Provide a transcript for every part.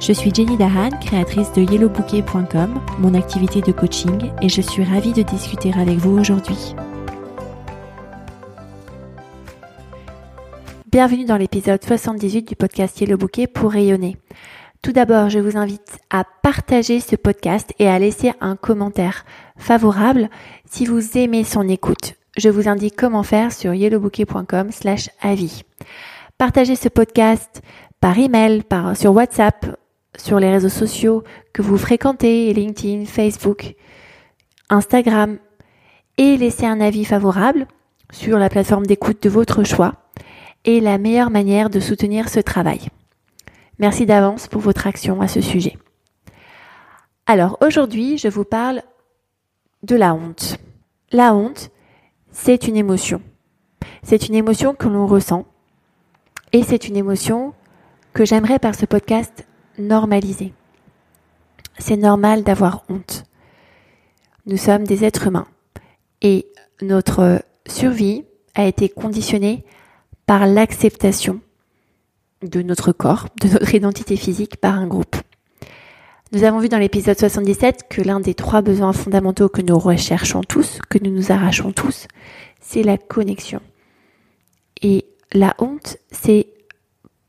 Je suis Jenny Dahan, créatrice de yellowbouquet.com, mon activité de coaching, et je suis ravie de discuter avec vous aujourd'hui. Bienvenue dans l'épisode 78 du podcast Yellow Bouquet pour rayonner. Tout d'abord, je vous invite à partager ce podcast et à laisser un commentaire favorable si vous aimez son écoute. Je vous indique comment faire sur yellowbouquet.com slash avis. Partagez ce podcast par email, par, sur WhatsApp, sur les réseaux sociaux que vous fréquentez, LinkedIn, Facebook, Instagram, et laissez un avis favorable sur la plateforme d'écoute de votre choix est la meilleure manière de soutenir ce travail. Merci d'avance pour votre action à ce sujet. Alors aujourd'hui, je vous parle de la honte. La honte, c'est une émotion. C'est une émotion que l'on ressent et c'est une émotion que j'aimerais par ce podcast normaliser. C'est normal d'avoir honte. Nous sommes des êtres humains et notre survie a été conditionnée par l'acceptation de notre corps, de notre identité physique par un groupe. Nous avons vu dans l'épisode 77 que l'un des trois besoins fondamentaux que nous recherchons tous, que nous nous arrachons tous, c'est la connexion. Et la honte, c'est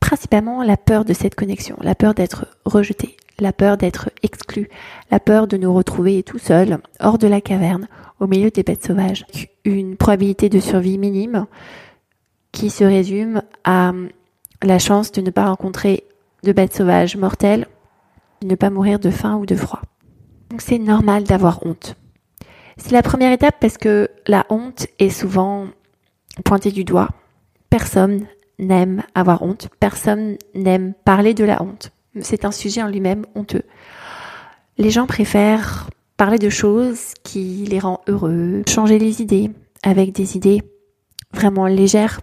principalement la peur de cette connexion, la peur d'être rejeté, la peur d'être exclu, la peur de nous retrouver tout seul, hors de la caverne, au milieu des bêtes sauvages. Une probabilité de survie minime qui se résume à la chance de ne pas rencontrer de bêtes sauvages mortelles, de ne pas mourir de faim ou de froid. Donc c'est normal d'avoir honte. C'est la première étape parce que la honte est souvent pointée du doigt. Personne n'aime avoir honte, personne n'aime parler de la honte. C'est un sujet en lui-même honteux. Les gens préfèrent parler de choses qui les rend heureux, changer les idées avec des idées vraiment légères,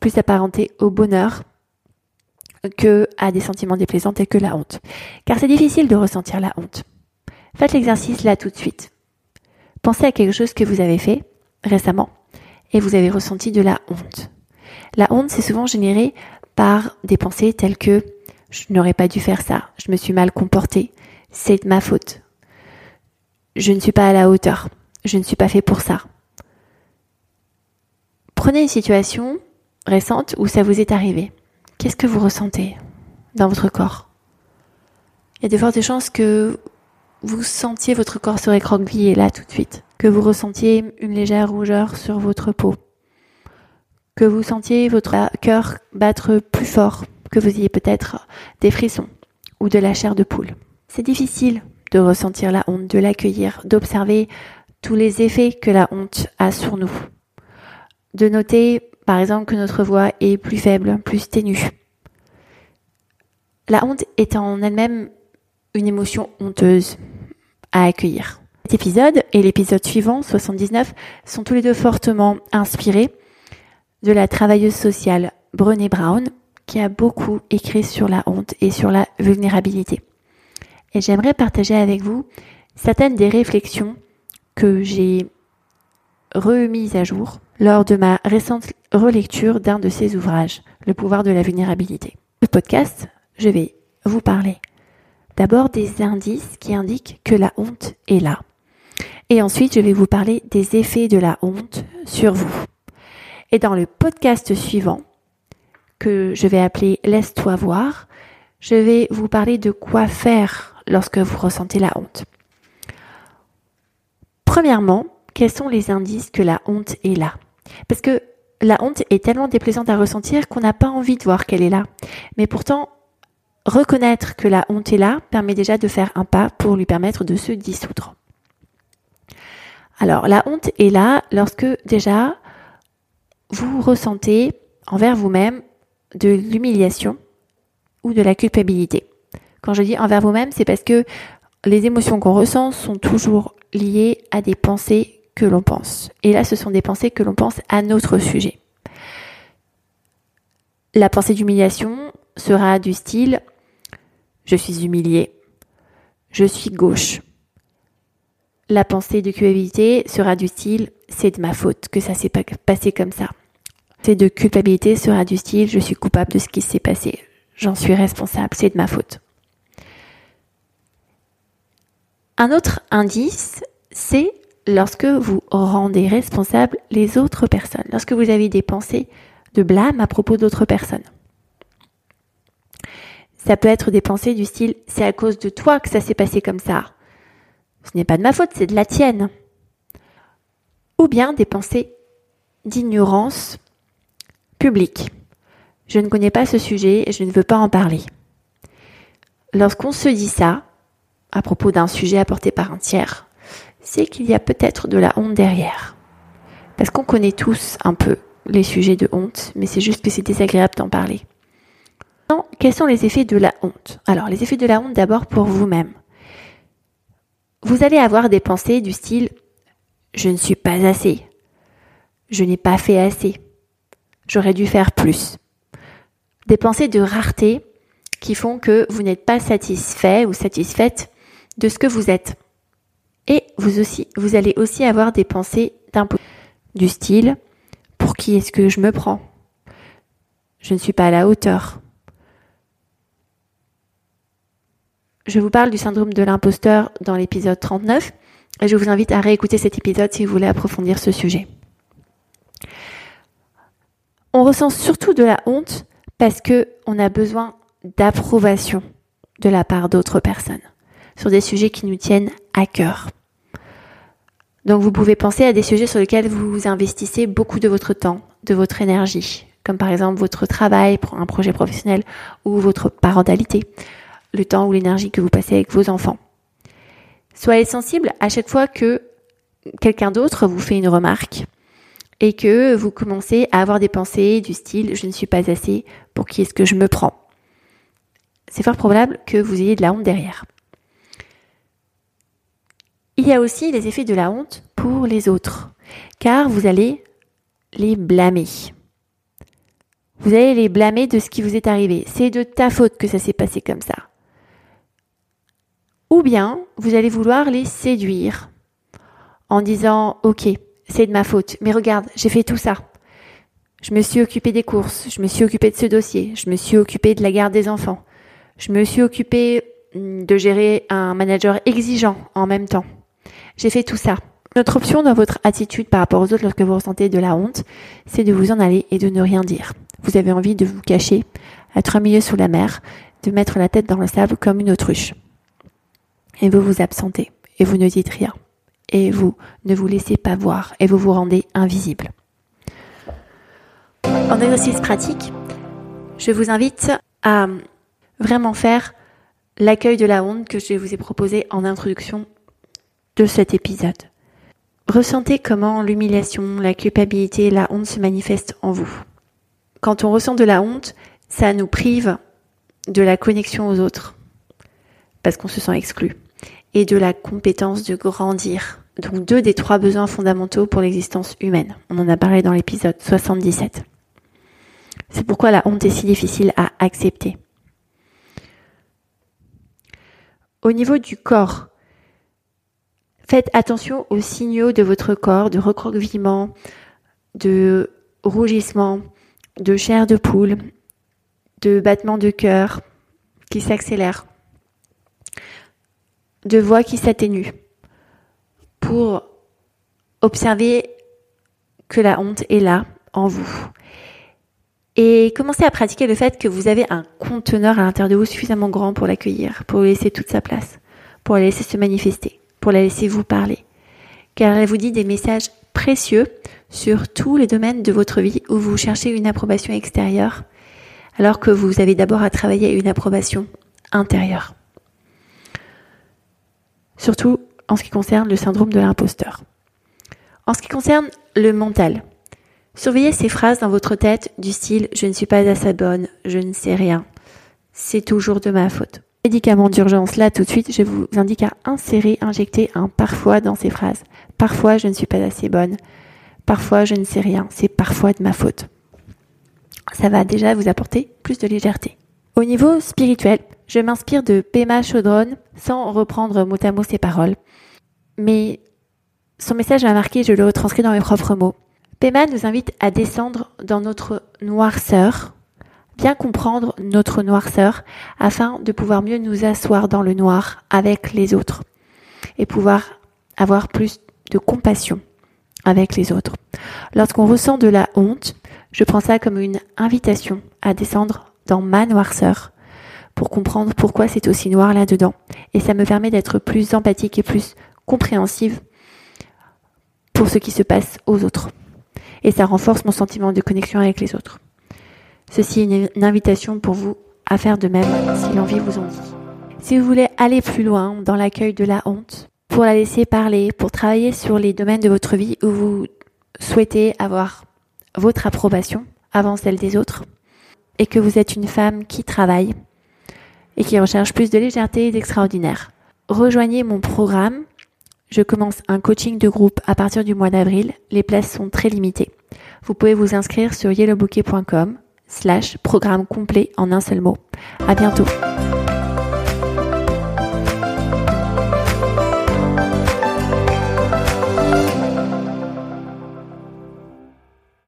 plus apparentées au bonheur que à des sentiments déplaisants tels que la honte. Car c'est difficile de ressentir la honte. Faites l'exercice là tout de suite. Pensez à quelque chose que vous avez fait récemment et vous avez ressenti de la honte. La honte, c'est souvent généré par des pensées telles que je n'aurais pas dû faire ça, je me suis mal comporté, c'est ma faute, je ne suis pas à la hauteur, je ne suis pas fait pour ça. Prenez une situation récente où ça vous est arrivé. Qu'est-ce que vous ressentez dans votre corps? Il y a de fortes chances que vous sentiez votre corps se récroqueviller là tout de suite, que vous ressentiez une légère rougeur sur votre peau, que vous sentiez votre cœur battre plus fort, que vous ayez peut-être des frissons ou de la chair de poule. C'est difficile de ressentir la honte, de l'accueillir, d'observer tous les effets que la honte a sur nous. De noter, par exemple, que notre voix est plus faible, plus ténue. La honte est en elle-même une émotion honteuse à accueillir. Cet épisode et l'épisode suivant, 79, sont tous les deux fortement inspirés de la travailleuse sociale Brené Brown, qui a beaucoup écrit sur la honte et sur la vulnérabilité. Et j'aimerais partager avec vous certaines des réflexions que j'ai remises à jour lors de ma récente relecture d'un de ses ouvrages, Le pouvoir de la vulnérabilité. Le podcast, je vais vous parler d'abord des indices qui indiquent que la honte est là. Et ensuite, je vais vous parler des effets de la honte sur vous. Et dans le podcast suivant, que je vais appeler Laisse-toi voir, je vais vous parler de quoi faire lorsque vous ressentez la honte. Premièrement, quels sont les indices que la honte est là? Parce que la honte est tellement déplaisante à ressentir qu'on n'a pas envie de voir qu'elle est là. Mais pourtant, reconnaître que la honte est là permet déjà de faire un pas pour lui permettre de se dissoudre. Alors, la honte est là lorsque déjà vous ressentez envers vous-même de l'humiliation ou de la culpabilité. Quand je dis envers vous-même, c'est parce que les émotions qu'on ressent sont toujours liées à des pensées que l'on pense. Et là, ce sont des pensées que l'on pense à notre sujet. La pensée d'humiliation sera du style je suis humilié, je suis gauche. La pensée de culpabilité sera du style c'est de ma faute que ça s'est passé comme ça. De culpabilité sera du style je suis coupable de ce qui s'est passé, j'en suis responsable, c'est de ma faute. Un autre indice, c'est lorsque vous rendez responsable les autres personnes, lorsque vous avez des pensées de blâme à propos d'autres personnes. Ça peut être des pensées du style c'est à cause de toi que ça s'est passé comme ça. Ce n'est pas de ma faute, c'est de la tienne. Ou bien des pensées d'ignorance publique. Je ne connais pas ce sujet et je ne veux pas en parler. Lorsqu'on se dit ça, à propos d'un sujet apporté par un tiers, c'est qu'il y a peut-être de la honte derrière. Parce qu'on connaît tous un peu les sujets de honte, mais c'est juste que c'est désagréable d'en parler. quels sont les effets de la honte? Alors, les effets de la honte d'abord pour vous-même. Vous allez avoir des pensées du style ⁇ je ne suis pas assez ⁇ je n'ai pas fait assez ⁇ j'aurais dû faire plus ⁇ Des pensées de rareté qui font que vous n'êtes pas satisfait ou satisfaite de ce que vous êtes. Et vous aussi, vous allez aussi avoir des pensées du style pour qui est-ce que je me prends? Je ne suis pas à la hauteur. Je vous parle du syndrome de l'imposteur dans l'épisode 39 et je vous invite à réécouter cet épisode si vous voulez approfondir ce sujet. On ressent surtout de la honte parce que on a besoin d'approbation de la part d'autres personnes sur des sujets qui nous tiennent à cœur. Donc vous pouvez penser à des sujets sur lesquels vous investissez beaucoup de votre temps, de votre énergie, comme par exemple votre travail pour un projet professionnel ou votre parentalité, le temps ou l'énergie que vous passez avec vos enfants. Soyez sensible à chaque fois que quelqu'un d'autre vous fait une remarque et que vous commencez à avoir des pensées du style je ne suis pas assez, pour qui est-ce que je me prends? C'est fort probable que vous ayez de la honte derrière. Il y a aussi les effets de la honte pour les autres, car vous allez les blâmer. Vous allez les blâmer de ce qui vous est arrivé. C'est de ta faute que ça s'est passé comme ça. Ou bien, vous allez vouloir les séduire en disant, OK, c'est de ma faute, mais regarde, j'ai fait tout ça. Je me suis occupé des courses, je me suis occupé de ce dossier, je me suis occupé de la garde des enfants, je me suis occupé hmm, de gérer un manager exigeant en même temps. J'ai fait tout ça. Notre option dans votre attitude par rapport aux autres lorsque vous ressentez de la honte, c'est de vous en aller et de ne rien dire. Vous avez envie de vous cacher, être un milieu sous la mer, de mettre la tête dans le sable comme une autruche. Et vous vous absentez, et vous ne dites rien, et vous ne vous laissez pas voir, et vous vous rendez invisible. En exercice pratique, je vous invite à vraiment faire l'accueil de la honte que je vous ai proposé en introduction de cet épisode. Ressentez comment l'humiliation, la culpabilité, la honte se manifestent en vous. Quand on ressent de la honte, ça nous prive de la connexion aux autres, parce qu'on se sent exclu, et de la compétence de grandir. Donc deux des trois besoins fondamentaux pour l'existence humaine. On en a parlé dans l'épisode 77. C'est pourquoi la honte est si difficile à accepter. Au niveau du corps, Faites attention aux signaux de votre corps, de recroquevillement, de rougissement, de chair de poule, de battement de cœur qui s'accélère, de voix qui s'atténue, pour observer que la honte est là en vous. Et commencez à pratiquer le fait que vous avez un conteneur à l'intérieur de vous suffisamment grand pour l'accueillir, pour laisser toute sa place, pour la laisser se manifester pour la laisser vous parler. Car elle vous dit des messages précieux sur tous les domaines de votre vie où vous cherchez une approbation extérieure, alors que vous avez d'abord à travailler une approbation intérieure. Surtout en ce qui concerne le syndrome de l'imposteur. En ce qui concerne le mental, surveillez ces phrases dans votre tête du style je ne suis pas assez bonne, je ne sais rien, c'est toujours de ma faute. médicament d'urgence là tout de suite, je vous indique à insérer, injecter un parfois dans ces phrases. Parfois je ne suis pas assez bonne. Parfois je ne sais rien. C'est parfois de ma faute. Ça va déjà vous apporter plus de légèreté. Au niveau spirituel, je m'inspire de Pema Chodron sans reprendre mot à mot ses paroles. Mais son message m'a marqué, je le retranscris dans mes propres mots. Pema nous invite à descendre dans notre noirceur, bien comprendre notre noirceur afin de pouvoir mieux nous asseoir dans le noir avec les autres et pouvoir avoir plus de compassion avec les autres. Lorsqu'on ressent de la honte, je prends ça comme une invitation à descendre dans ma noirceur pour comprendre pourquoi c'est aussi noir là-dedans. Et ça me permet d'être plus empathique et plus compréhensive pour ce qui se passe aux autres. Et ça renforce mon sentiment de connexion avec les autres. Ceci est une invitation pour vous à faire de même si l'envie vous en dit. Si vous voulez aller plus loin dans l'accueil de la honte, pour la laisser parler, pour travailler sur les domaines de votre vie où vous souhaitez avoir votre approbation avant celle des autres, et que vous êtes une femme qui travaille et qui recherche plus de légèreté et d'extraordinaire. Rejoignez mon programme. Je commence un coaching de groupe à partir du mois d'avril. Les places sont très limitées. Vous pouvez vous inscrire sur yellowbouquet.com slash programme complet en un seul mot. À bientôt.